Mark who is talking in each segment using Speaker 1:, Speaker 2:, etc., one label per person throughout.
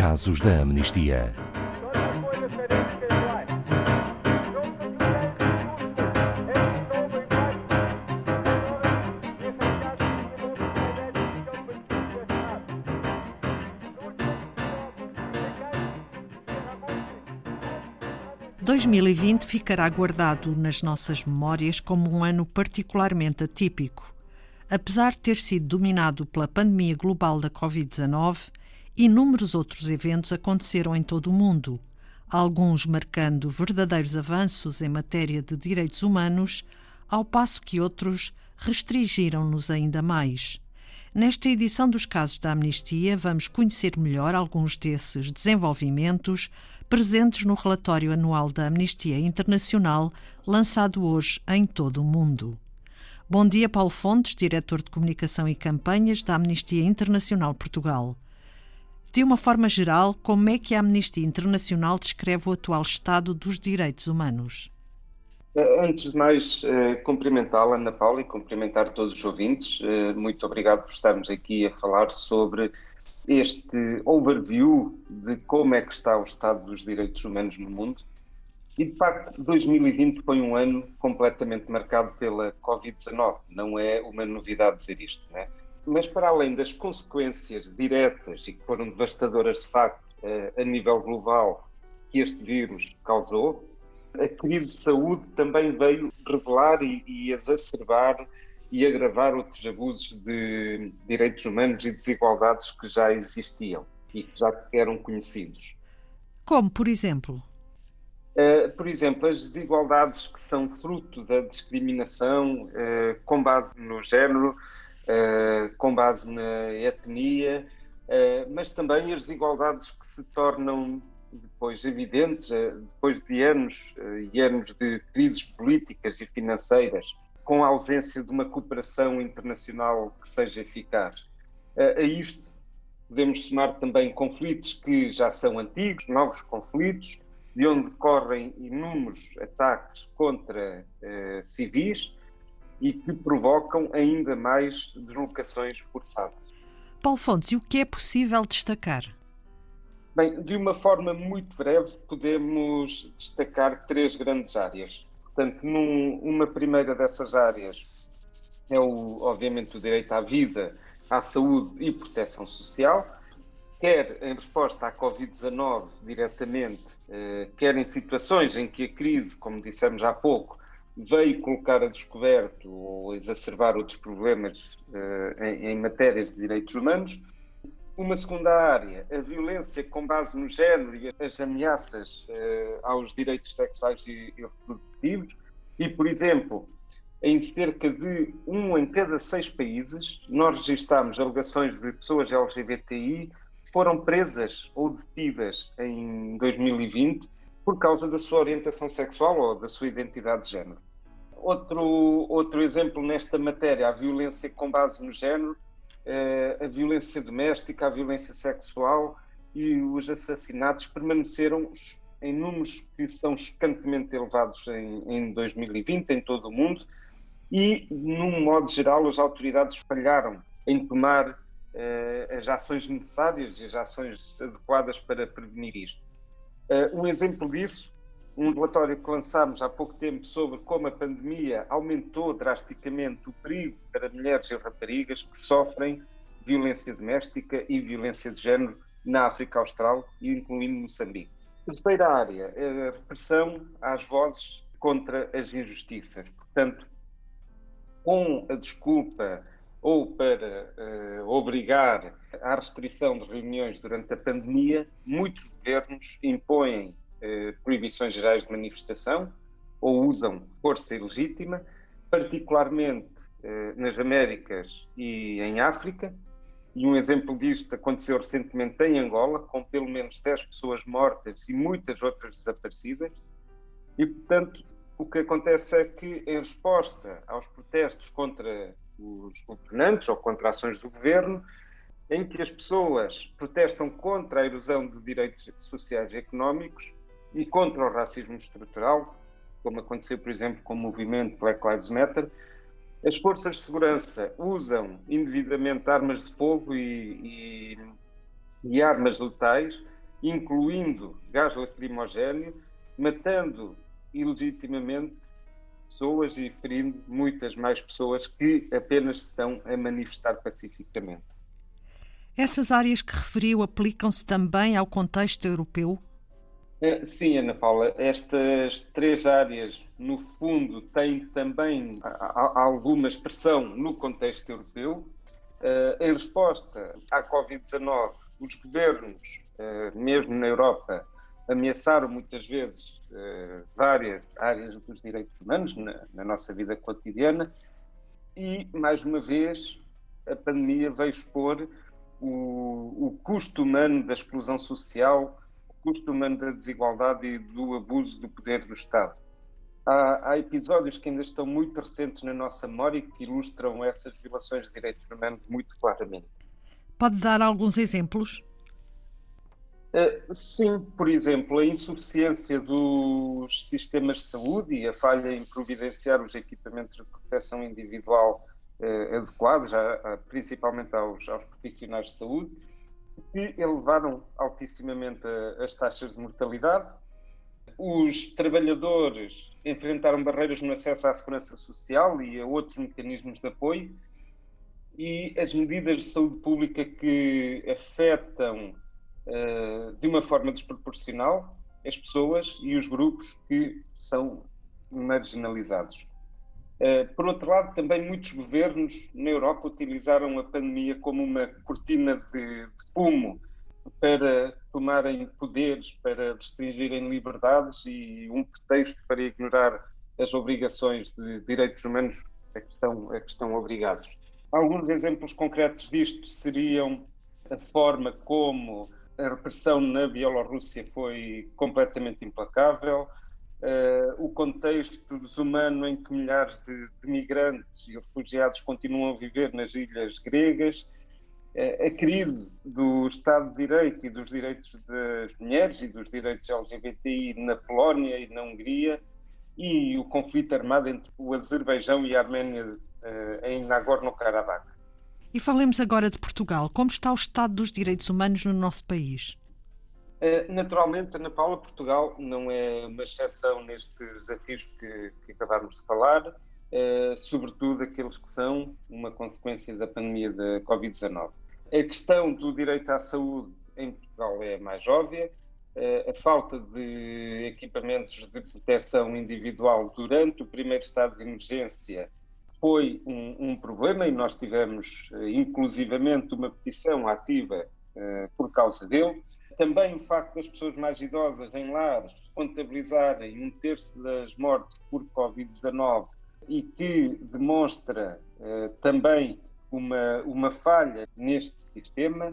Speaker 1: Casos da Amnistia.
Speaker 2: Dois mil e vinte ficará guardado nas nossas memórias como um ano particularmente atípico. Apesar de ter sido dominado pela pandemia global da Covid-19, inúmeros outros eventos aconteceram em todo o mundo, alguns marcando verdadeiros avanços em matéria de direitos humanos, ao passo que outros restringiram-nos ainda mais. Nesta edição dos casos da amnistia, vamos conhecer melhor alguns desses desenvolvimentos presentes no relatório anual da Amnistia Internacional, lançado hoje em todo o mundo. Bom dia, Paulo Fontes, diretor de Comunicação e Campanhas da Amnistia Internacional Portugal. De uma forma geral, como é que a Amnistia Internacional descreve o atual estado dos direitos humanos?
Speaker 3: Eh, antes de mais, eh, cumprimentá-la, Ana Paula, e cumprimentar todos os ouvintes. Eh, muito obrigado por estarmos aqui a falar sobre este overview de como é que está o estado dos direitos humanos no mundo. E, de facto, 2020 foi um ano completamente marcado pela Covid-19. Não é uma novidade dizer isto, né? Mas, para além das consequências diretas e que foram devastadoras, de facto, eh, a nível global, que este vírus causou, a crise de saúde também veio revelar e, e exacerbar e agravar outros abusos de direitos humanos e desigualdades que já existiam e que já eram conhecidos.
Speaker 2: Como, por exemplo?
Speaker 3: Uh, por exemplo, as desigualdades que são fruto da discriminação uh, com base no género, uh, com base na etnia, mas também as desigualdades que se tornam depois evidentes, depois de anos e anos de crises políticas e financeiras com a ausência de uma cooperação internacional que seja eficaz. A isto podemos somar também conflitos que já são antigos, novos conflitos, de onde decorrem inúmeros ataques contra eh, civis e que provocam ainda mais deslocações forçadas.
Speaker 2: Paulo Fontes, e o que é possível destacar?
Speaker 3: Bem, de uma forma muito breve, podemos destacar três grandes áreas. Portanto, num, uma primeira dessas áreas é, o, obviamente, o direito à vida, à saúde e proteção social, quer em resposta à Covid-19 diretamente, eh, quer em situações em que a crise, como dissemos há pouco, veio colocar a descoberto ou exacerbar outros problemas eh, em, em matérias de direitos humanos, uma segunda área, a violência com base no género e as ameaças uh, aos direitos sexuais e, e reprodutivos. E, por exemplo, em cerca de um em cada seis países, nós registramos alegações de pessoas LGBTI que foram presas ou detidas em 2020 por causa da sua orientação sexual ou da sua identidade de género. Outro, outro exemplo nesta matéria, a violência com base no género, eh, a violência doméstica, a violência sexual e os assassinatos permaneceram em números que são escantemente elevados em, em 2020 em todo o mundo e, num modo geral, as autoridades falharam em tomar uh, as ações necessárias e as ações adequadas para prevenir isto. Uh, um exemplo disso um relatório que lançámos há pouco tempo sobre como a pandemia aumentou drasticamente o perigo para mulheres e raparigas que sofrem violência doméstica e violência de género na África Austral, incluindo Moçambique. Terceira área, a repressão às vozes contra as injustiças. Portanto, com a desculpa ou para uh, obrigar à restrição de reuniões durante a pandemia, muitos governos impõem eh, proibições gerais de manifestação ou usam força ilegítima, particularmente eh, nas Américas e em África. E um exemplo disto aconteceu recentemente em Angola, com pelo menos 10 pessoas mortas e muitas outras desaparecidas. E, portanto, o que acontece é que, em resposta aos protestos contra os governantes ou contra ações do governo, em que as pessoas protestam contra a erosão de direitos sociais e económicos, e contra o racismo estrutural, como aconteceu, por exemplo, com o movimento Black Lives Matter. As forças de segurança usam indevidamente armas de fogo e, e, e armas letais, incluindo gás lacrimogéneo, matando ilegitimamente pessoas e ferindo muitas mais pessoas que apenas estão a manifestar pacificamente.
Speaker 2: Essas áreas que referiu aplicam-se também ao contexto europeu?
Speaker 3: Eh, sim, Ana Paula, estas três áreas, no fundo, têm também alguma expressão no contexto europeu. Eh, em resposta à Covid-19, os governos, eh, mesmo na Europa, ameaçaram muitas vezes várias áreas dos direitos humanos na nossa vida cotidiana e, mais uma vez, a pandemia veio expor o, o custo humano da exclusão social custo humano da desigualdade e do abuso do poder do Estado. Há, há, episódios que ainda estão muito recentes na nossa memória que ilustram essas violações de direitos humanos muito claramente.
Speaker 2: Pode dar alguns exemplos?
Speaker 3: Uh, sim, por exemplo, a insuficiência dos sistemas de saúde e a falha em providenciar os equipamentos de proteção individual uh, adequados, a, a, principalmente aos, aos profissionais de saúde, que elevaram altissimamente as taxas de mortalidade. Os trabalhadores enfrentaram barreiras no acesso à segurança social e a outros mecanismos de apoio, e as medidas de saúde pública que afetam uh, de uma forma desproporcional as pessoas e os grupos que são marginalizados. Eh, por outro lado, também muitos governos na Europa utilizaram a pandemia como uma cortina de, de fumo para tomarem poderes, para restringirem liberdades e um pretexto para ignorar as obrigações de direitos humanos a que estão, a que estão obrigados. Alguns exemplos concretos disto seriam a forma como a repressão na Bielorrússia foi completamente implacável, Uh, o contexto desumano em que milhares de, de, migrantes e refugiados continuam a viver nas ilhas gregas, uh, a crise do Estado de Direito e dos direitos das mulheres e dos direitos LGBTI na Polónia e na Hungria, e o conflito armado entre o Azerbaijão e a Arménia uh, em Nagorno-Karabakh.
Speaker 2: E falemos agora de Portugal. Como está o estado dos direitos humanos no nosso país?
Speaker 3: Eh, naturalmente, Ana Paula, Portugal não é uma exceção nestes desafios que, que acabámos de falar, uh, sobretudo aqueles que são uma consequência da pandemia da Covid-19. A questão do direito à saúde em Portugal é mais óbvia. Uh, a falta de equipamentos de proteção individual durante o primeiro estado de emergência foi um, um problema e nós tivemos, inclusivamente, uma petição ativa por causa dele também o facto das pessoas mais idosas em lares contabilizarem um terço das mortes por Covid-19 e que demonstra uh, também uma, uma falha neste sistema,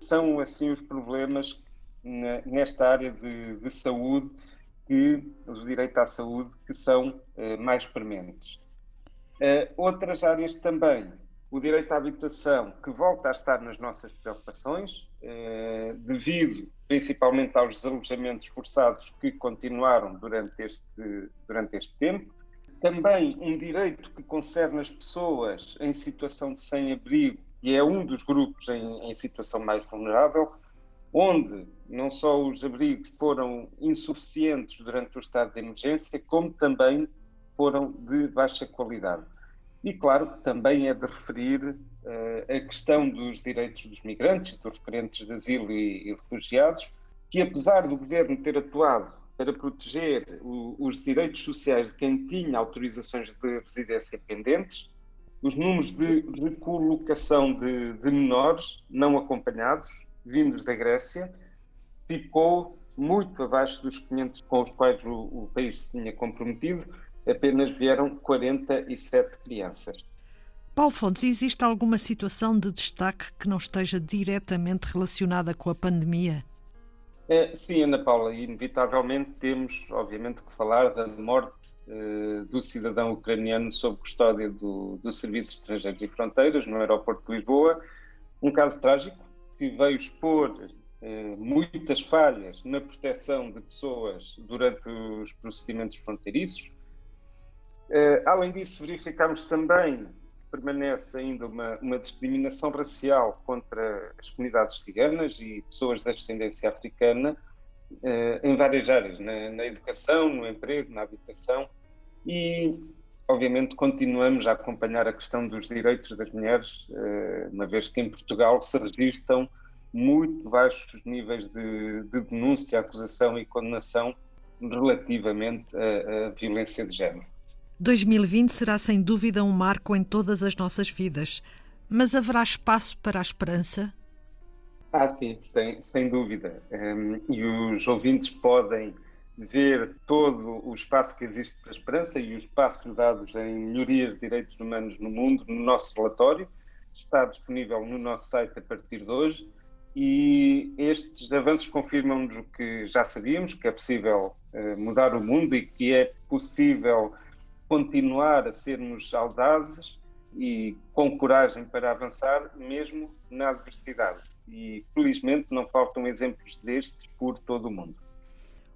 Speaker 3: são assim os problemas na, nesta área de, de, saúde, que os direitos à saúde, que são uh, mais prementes. Uh, outras áreas também, o direito à habitação, que volta a estar nas nossas preocupações, eh, devido principalmente aos desalojamentos forçados que continuaram durante este, durante este tempo. Também um direito que concerne as pessoas em situação de sem-abrigo, e é um dos grupos em, em situação mais vulnerável, onde não só os abrigos foram insuficientes durante o estado de emergência, como também foram de baixa qualidade. E, claro, também é de referir uh, a questão dos direitos dos migrantes, dos requerentes de asilo e, e refugiados, que apesar do governo ter atuado para proteger o, os direitos sociais de quem tinha autorizações de residência pendentes, os números de recolocação de, de menores não acompanhados, vindos da Grécia, ficou muito abaixo dos 500 com os quais o, o país se tinha comprometido, apenas vieram 47 crianças.
Speaker 2: Paulo Fontes, existe alguma situação de destaque que não esteja diretamente relacionada com a pandemia?
Speaker 3: É, sim, Ana Paula, inevitavelmente temos, obviamente, que falar da morte eh, do cidadão ucraniano sob custódia do, do Serviço de Estrangeiros e Fronteiras, no aeroporto de Lisboa. Um caso trágico que veio expor eh, muitas falhas na proteção de pessoas durante os procedimentos fronteiriços, além disso, verificamos também permanece ainda uma, uma, discriminação racial contra as comunidades ciganas e pessoas da descendência africana eh, em várias áreas, na, na, educação, no emprego, na habitação e, obviamente, continuamos a acompanhar a questão dos direitos das mulheres, eh, uma vez que em Portugal se registram muito baixos níveis de, de denúncia, acusação e condenação relativamente à violência de género.
Speaker 2: 2020 será sem dúvida um marco em todas as nossas vidas, mas haverá espaço para a esperança?
Speaker 3: Ah, sim, sem, sem dúvida. Um, e os ouvintes podem ver todo o espaço que existe para a esperança e os passos dados em melhorias de direitos humanos no mundo no nosso relatório. Está disponível no nosso site a partir de hoje e estes avanços confirmam-nos o que já sabíamos, que é possível uh, mudar o mundo e que é possível continuar a sermos audazes e com coragem para avançar, mesmo na adversidade. E felizmente não faltam exemplos destes por todo o mundo.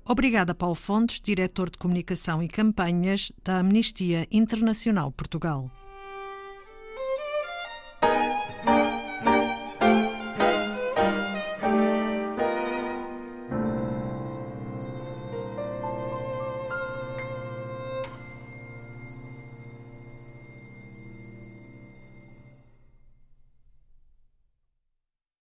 Speaker 2: Obrigada, Paulo Fontes, diretor de Comunicação e Campanhas da Amnistia Internacional Portugal.